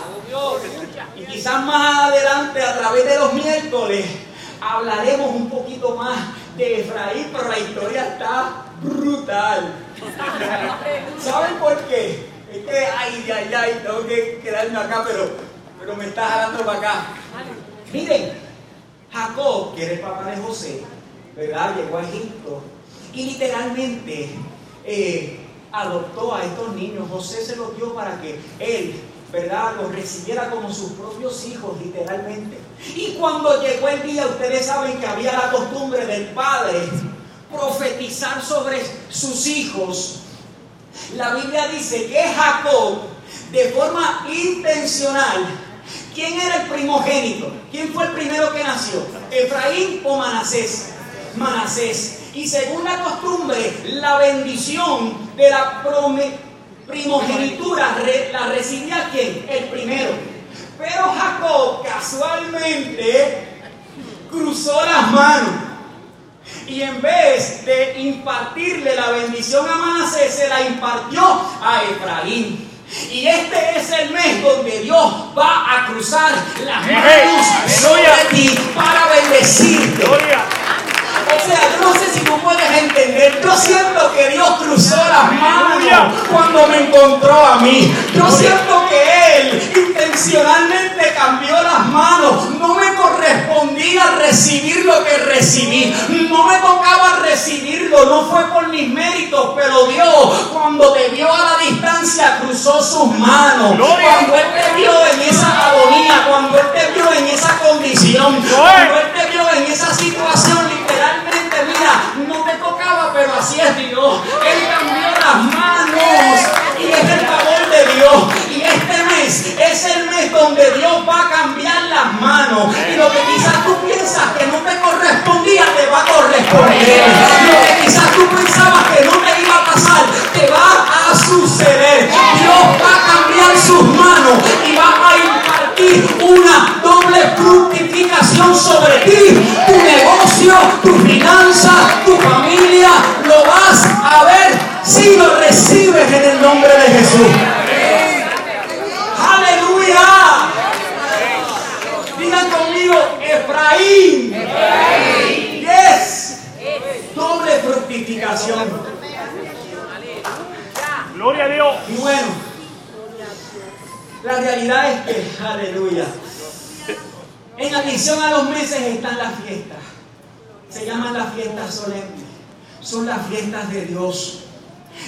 Speaker 2: Y quizás más adelante, a través de los miércoles, hablaremos un poquito más de Efraín, pero la historia está brutal. ¿Saben por qué? Es que, ay, ay, ay, tengo que quedarme acá, pero, pero me está jalando para acá. Miren, Jacob, que era el papá de José, ¿verdad? Llegó a Egipto y literalmente eh, adoptó a estos niños. José se los dio para que él ¿verdad? Los recibiera como sus propios hijos, literalmente. Y cuando llegó el día, ustedes saben que había la costumbre del padre profetizar sobre sus hijos. La Biblia dice que Jacob, de forma intencional, ¿quién era el primogénito? ¿Quién fue el primero que nació? ¿Efraín o Manasés? Manasés. Y según la costumbre, la bendición de la primogenitura la recibía quién? El primero. Pero Jacob casualmente cruzó las manos. Y en vez de impartirle la bendición a Manasés, se la impartió a Efraín. Y este es el mes donde Dios va a cruzar las manos sobre ti para bendecirte. O sea, yo no sé si tú puedes entender. Yo siento que Dios cruzó las manos cuando me encontró a mí. Yo siento que Él intencionalmente cambió las manos. No me correspondía recibir lo que recibí. No me tocaba recibirlo. No fue por mis méritos. Pero Dios, cuando te vio a la distancia, cruzó sus manos. Cuando Él te vio en esa agonía. Cuando Él te vio en esa condición. Cuando Él te vio en esa situación literalmente, mira, no te tocaba, pero así es Dios. Él cambió las manos y es el favor de Dios. Y este mes es el mes donde Dios va a cambiar las manos. Y lo que quizás tú piensas que no te correspondía, te va a corresponder. Lo que quizás tú pensabas que no te iba a pasar, te va a suceder. Dios va a cambiar sus manos y va a una doble fructificación sobre ti, tu negocio, tu finanza, tu familia. Lo vas a ver si lo recibes en el nombre de Jesús. Aleluya. Digan conmigo, Efraín. Yes. Doble fructificación.
Speaker 3: Gloria a Dios.
Speaker 2: Y bueno, la realidad es que, aleluya, en adición a los meses están las fiestas. Se llaman las fiestas solemnes. Son las fiestas de Dios.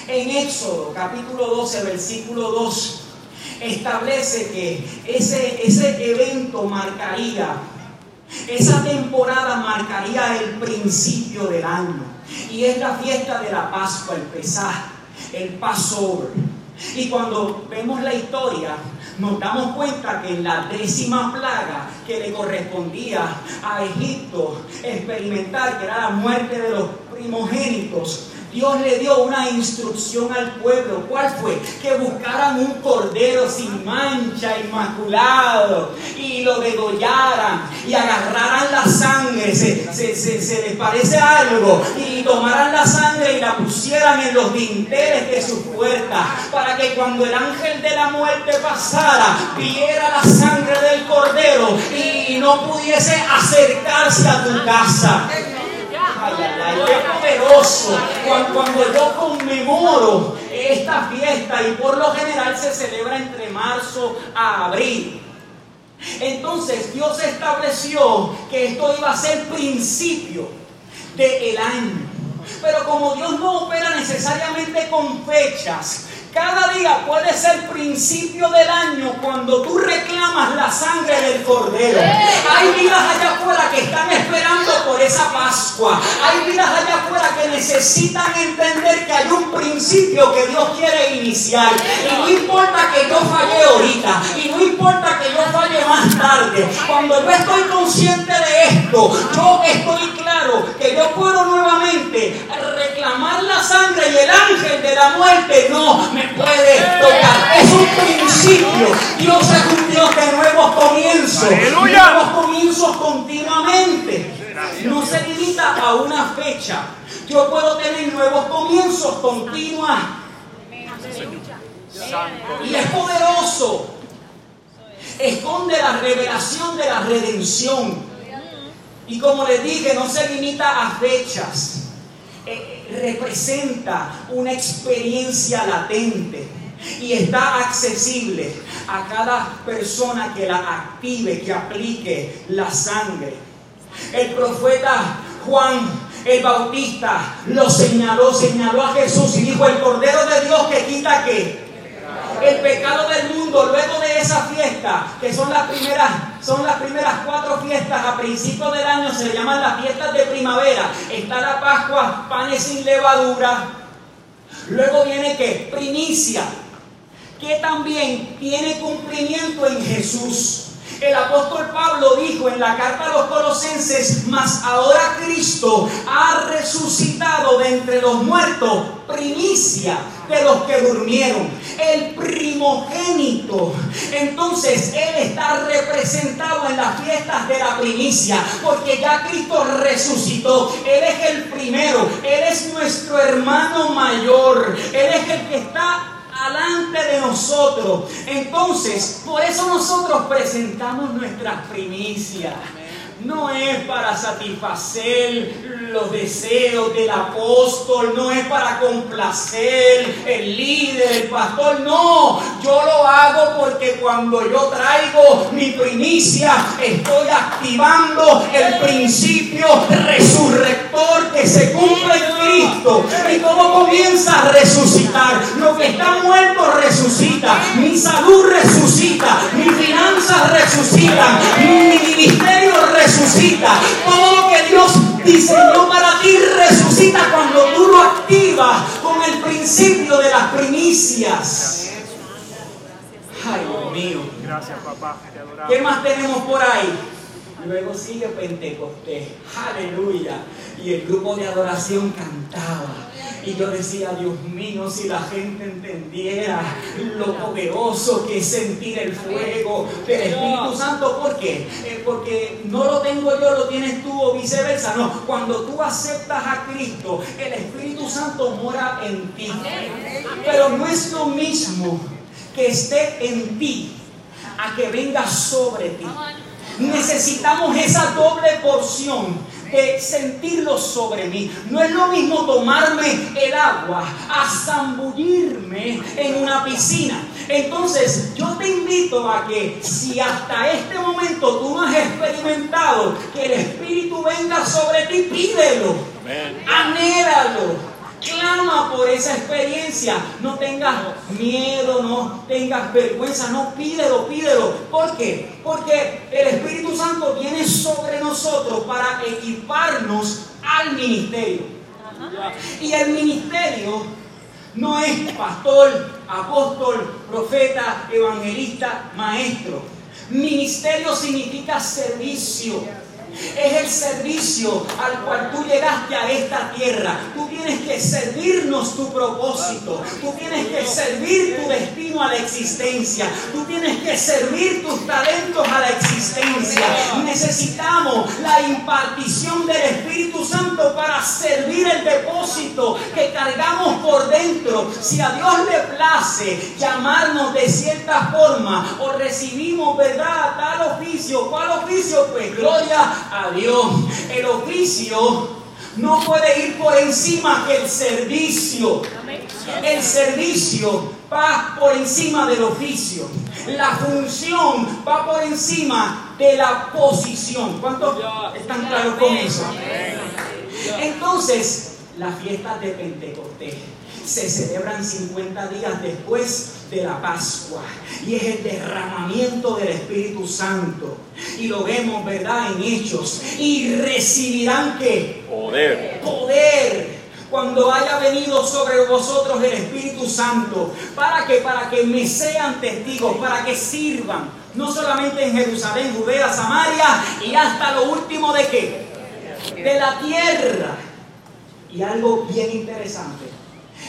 Speaker 2: En Éxodo capítulo 12, versículo 2, establece que ese, ese evento marcaría, esa temporada marcaría el principio del año. Y es la fiesta de la Pascua, el Pesaj, el Passover. Y cuando vemos la historia, nos damos cuenta que en la décima plaga que le correspondía a Egipto experimentar, que era la muerte de los primogénitos, Dios le dio una instrucción al pueblo. ¿Cuál fue? Que buscaran un cordero sin mancha, inmaculado, y lo degollaran y agarraran la sangre. Se, les parece algo. Y tomaran la sangre y la pusieran en los dinteles de sus puertas. Para que cuando el ángel de la muerte pasara, viera la sangre del cordero y no pudiese acercarse a tu casa. Qué poderoso. Cuando, cuando yo conmemoro esta fiesta y por lo general se celebra entre marzo a abril. Entonces Dios estableció que esto iba a ser principio del año. Pero como Dios no opera necesariamente con fechas, cada día puede ser principio del año cuando tú reclamas la sangre del cordero. Hay vidas allá afuera que están esperando por esa Pascua. Hay vidas allá afuera que necesitan entender que hay un principio que Dios quiere iniciar. Y no importa que yo falle ahorita. Y no importa que yo falle más tarde. Cuando yo estoy consciente de esto, yo estoy claro que yo puedo nuevamente reclamar la sangre y el ángel de la muerte no me puede tocar. Es un principio. Dios es un Dios de nuevos comienzos. Nuevos comienzos continuamente. No se limita a una fecha. Yo puedo tener nuevos comienzos continuos. Y es poderoso. Esconde la revelación de la redención. Y como les dije, no se limita a fechas. Eh, representa una experiencia latente y está accesible a cada persona que la active, que aplique la sangre. El profeta Juan el Bautista lo señaló, señaló a Jesús y dijo, el Cordero de Dios que quita que El pecado del mundo, luego de esa fiesta, que son las primeras, son las primeras cuatro fiestas a principios del año, se llaman las fiestas de primavera. Está la Pascua, panes sin levadura. Luego viene que primicia, que también tiene cumplimiento en Jesús. El apóstol Pablo dijo en la carta a los colosenses, mas ahora Cristo ha resucitado de entre los muertos, primicia de los que durmieron, el primogénito. Entonces Él está representado en las fiestas de la primicia, porque ya Cristo resucitó. Él es el primero, Él es nuestro hermano mayor, Él es el que está alante de nosotros. Entonces, por eso nosotros presentamos nuestras primicias no es para satisfacer los deseos del apóstol, no es para complacer el líder, el pastor, no, yo lo hago porque cuando yo traigo mi primicia estoy activando el principio resurrector que se cumple en Cristo. ¿Y cómo comienza a resucitar? Lo que está muerto resucita, mi salud resucita, mis finanzas resucitan, Todo lo que Dios diseñó para ti resucita cuando tú lo activas con el principio de las primicias. Ay, Dios mío.
Speaker 3: Gracias, papá.
Speaker 2: ¿Qué más tenemos por ahí? Luego sigue Pentecostés. Aleluya. Y el grupo de adoración cantaba. Y yo decía, Dios mío, si la gente entendiera lo poderoso que es sentir el fuego del Espíritu Santo. ¿Por qué? Eh, porque no lo tengo yo, lo tienes tú o viceversa. No, cuando tú aceptas a Cristo, el Espíritu Santo mora en ti. Pero no es lo mismo que esté en ti a que venga sobre ti. Necesitamos esa doble porción sentirlo sobre mí. No es lo mismo tomarme el agua a zambullirme en una piscina. Entonces, yo te invito a que si hasta este momento tú no has experimentado que el Espíritu venga sobre ti, pídelo. Anhélalo Clama por esa experiencia. No tengas miedo, no tengas vergüenza, no pídelo, pídelo. ¿Por qué? Porque el Espíritu Santo viene sobre nosotros para equiparnos al ministerio. Y el ministerio no es pastor, apóstol, profeta, evangelista, maestro. Ministerio significa servicio es el servicio al cual tú llegaste a esta tierra. Tú tienes que servirnos tu propósito. Tú tienes que servir tu destino a la existencia. Tú tienes que servir tus talentos a la existencia. Necesitamos la impartición del Espíritu Santo para servir el depósito que cargamos por dentro. Si a Dios le place llamarnos de cierta forma o recibimos, ¿verdad? Tal oficio. ¿Cuál oficio? Pues gloria a Dios. El oficio no puede ir por encima que el servicio. El servicio va por encima del oficio. La función va por encima de la posición. ¿Cuántos están claros con eso? Entonces, la fiesta de Pentecostés se celebran 50 días después de la Pascua y es el derramamiento del Espíritu Santo. Y lo vemos, ¿verdad? En hechos. Y recibirán que
Speaker 3: poder.
Speaker 2: Poder cuando haya venido sobre vosotros el Espíritu Santo, para que para que me sean testigos, para que sirvan, no solamente en Jerusalén, Judea, Samaria y hasta lo último de qué? De la tierra. Y algo bien interesante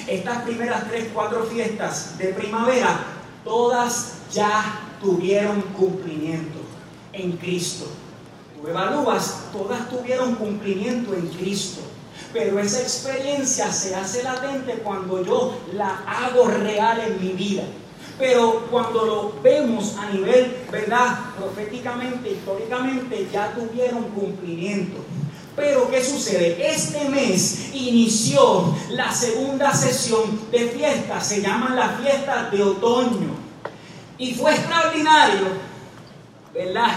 Speaker 2: estas primeras tres, cuatro fiestas de primavera, todas ya tuvieron cumplimiento en Cristo. Tú evalúas, todas tuvieron cumplimiento en Cristo. Pero esa experiencia se hace latente cuando yo la hago real en mi vida. Pero cuando lo vemos a nivel, ¿verdad? Proféticamente, históricamente, ya tuvieron cumplimiento. Pero ¿qué sucede? Este mes inició la segunda sesión de fiestas, se llaman las fiestas de otoño. Y fue extraordinario, ¿verdad?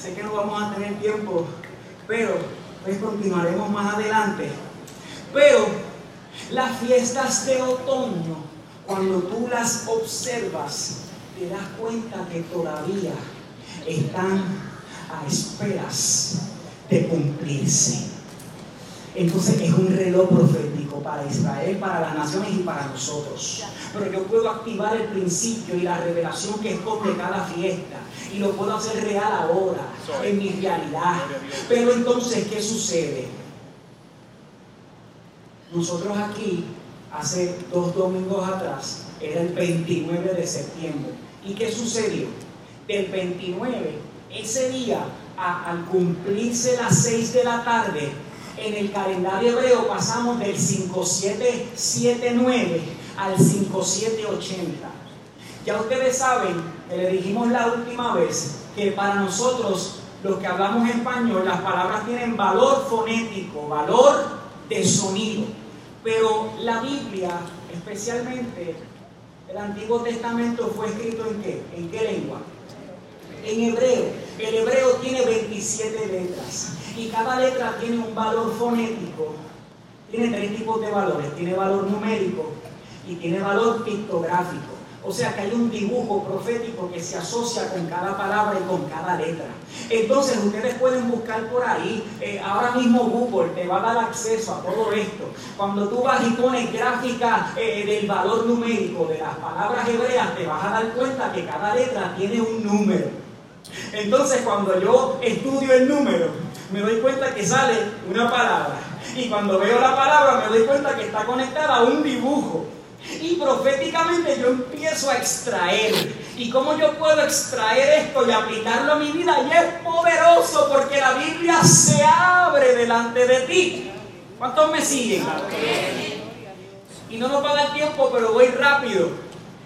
Speaker 2: Sé que no vamos a tener tiempo, pero pues continuaremos más adelante. Pero las fiestas de otoño cuando tú las observas, te das cuenta que todavía están a esperas de cumplirse. Entonces es un reloj profético para Israel, para las naciones y para nosotros. Pero yo puedo activar el principio y la revelación que esconde cada fiesta. Y lo puedo hacer real ahora, en mi realidad. Pero entonces, ¿qué sucede? Nosotros aquí, hace dos domingos atrás, era el 29 de septiembre. ¿Y qué sucedió? Del 29, ese día, al cumplirse las 6 de la tarde, en el calendario hebreo pasamos del 5779 al 5780. Ya ustedes saben, le dijimos la última vez, que para nosotros, los que hablamos español, las palabras tienen valor fonético, valor de sonido. Pero la Biblia, especialmente el Antiguo Testamento, fue escrito en qué? ¿En qué lengua? En hebreo. El hebreo tiene 27 letras y cada letra tiene un valor fonético. Tiene tres tipos de valores. Tiene valor numérico y tiene valor pictográfico. O sea que hay un dibujo profético que se asocia con cada palabra y con cada letra. Entonces ustedes pueden buscar por ahí, eh, ahora mismo Google te va a dar acceso a todo esto. Cuando tú vas y pones gráfica eh, del valor numérico de las palabras hebreas, te vas a dar cuenta que cada letra tiene un número. Entonces cuando yo estudio el número, me doy cuenta que sale una palabra. Y cuando veo la palabra me doy cuenta que está conectada a un dibujo. Y proféticamente yo empiezo a extraer. ¿Y cómo yo puedo extraer esto y aplicarlo a mi vida? Y es poderoso porque la Biblia se abre delante de ti. ¿Cuántos me siguen? Y no nos va a dar tiempo, pero voy rápido.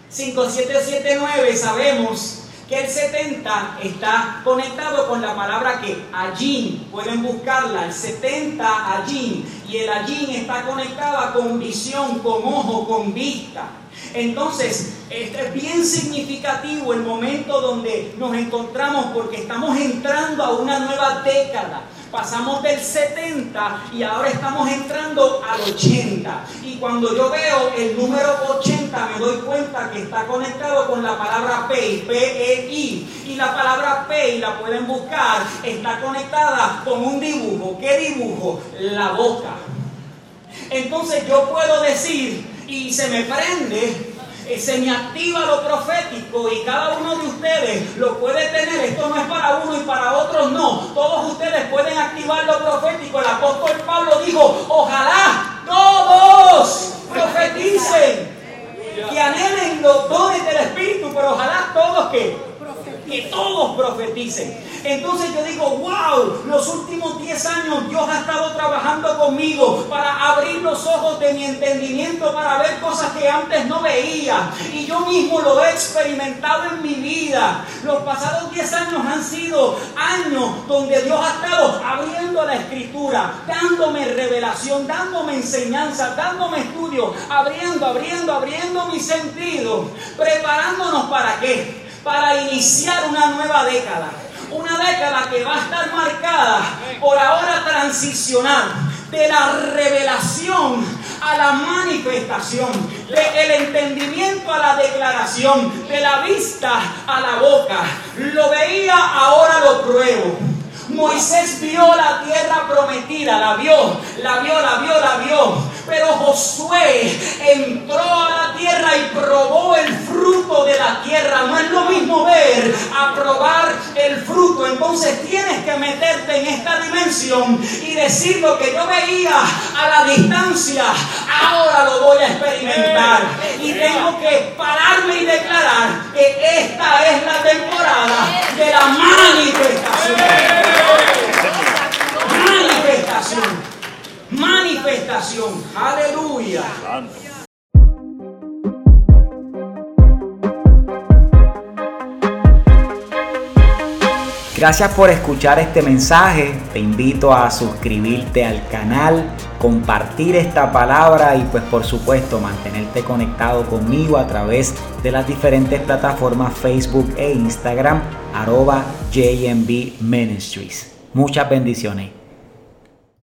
Speaker 2: 5779 sabemos el 70 está conectado con la palabra que allí, pueden buscarla, el 70 allí, y el allí está conectada con visión, con ojo, con vista. Entonces, es bien significativo el momento donde nos encontramos porque estamos entrando a una nueva década. Pasamos del 70 y ahora estamos entrando al 80. Y cuando yo veo el número 80 me doy cuenta que está conectado con la palabra PEI, P-E-I. Y la palabra PEI la pueden buscar, está conectada con un dibujo. ¿Qué dibujo? La boca. Entonces yo puedo decir, y se me prende se me activa lo profético y cada uno de ustedes lo puede tener. Esto no es para uno y para otros no. Todos ustedes pueden activar lo profético. El apóstol Pablo dijo, ojalá todos profeticen, que anhelen los dones del Espíritu, pero ojalá todos que que todos profeticen. Entonces yo digo, wow, los últimos 10 años Dios ha estado trabajando conmigo para abrir los ojos de mi entendimiento, para ver cosas que antes no veía. Y yo mismo lo he experimentado en mi vida. Los pasados 10 años han sido años donde Dios ha estado abriendo la escritura, dándome revelación, dándome enseñanza, dándome estudio, abriendo, abriendo, abriendo mi sentido, preparándonos para qué? Para iniciar una nueva década. Una década que va a estar marcada por ahora transicionar de la revelación a la manifestación, del entendimiento a la declaración, de la vista a la boca. Lo veía, ahora lo pruebo. Moisés vio la tierra prometida, la vio, la vio, la vio, la vio. Pero Josué entró a la tierra y probó el fruto de la tierra. No es lo mismo ver a probar el fruto. Entonces tienes que meterte en esta dimensión y decir lo que yo veía a la distancia. Ahora lo voy a experimentar. Y tengo que pararme y declarar que esta es la temporada de la manifestación. Manifestación manifestación. Aleluya.
Speaker 1: Gracias por escuchar este mensaje. Te invito a suscribirte al canal, compartir esta palabra y pues por supuesto mantenerte conectado conmigo a través de las diferentes plataformas Facebook e Instagram arroba JMB Ministries. Muchas bendiciones.